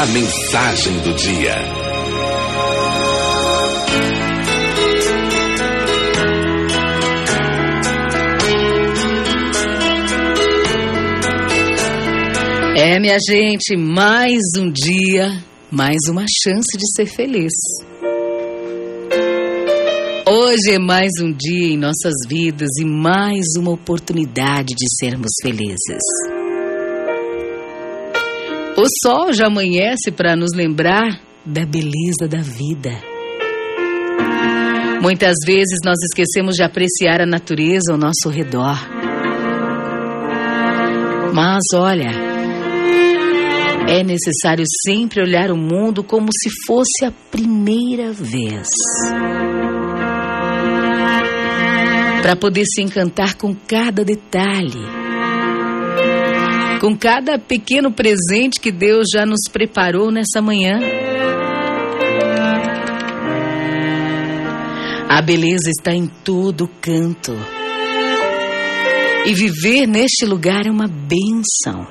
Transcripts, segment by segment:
A mensagem do dia. É, minha gente, mais um dia, mais uma chance de ser feliz. Hoje é mais um dia em nossas vidas e mais uma oportunidade de sermos felizes. O sol já amanhece para nos lembrar da beleza da vida. Muitas vezes nós esquecemos de apreciar a natureza ao nosso redor. Mas olha, é necessário sempre olhar o mundo como se fosse a primeira vez. Para poder se encantar com cada detalhe com cada pequeno presente que Deus já nos preparou nessa manhã. A beleza está em todo canto. E viver neste lugar é uma benção.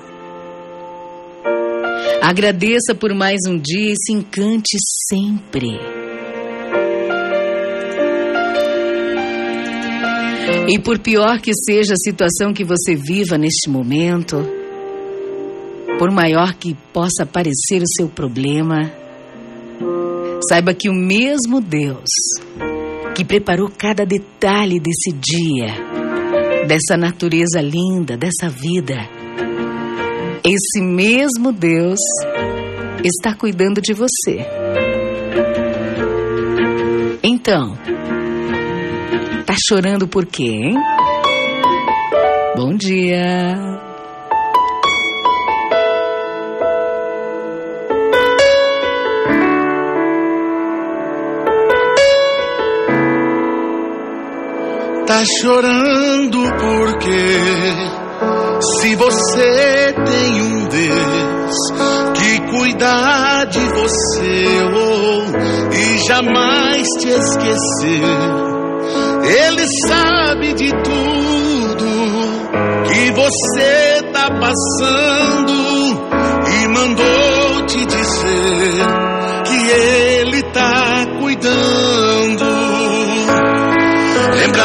Agradeça por mais um dia e se encante sempre. E por pior que seja a situação que você viva neste momento, por maior que possa parecer o seu problema, saiba que o mesmo Deus que preparou cada detalhe desse dia, dessa natureza linda, dessa vida, esse mesmo Deus está cuidando de você. Então, tá chorando por quê, hein? Bom dia. Tá chorando porque se você tem um Deus que cuida de você oh, e jamais te esquecer, Ele sabe de tudo que você tá passando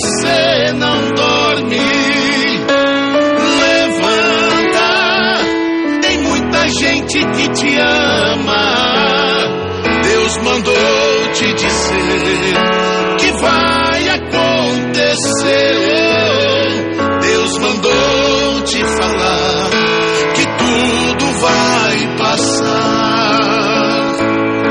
você não dorme. Levanta, tem muita gente que te ama. Deus mandou te dizer.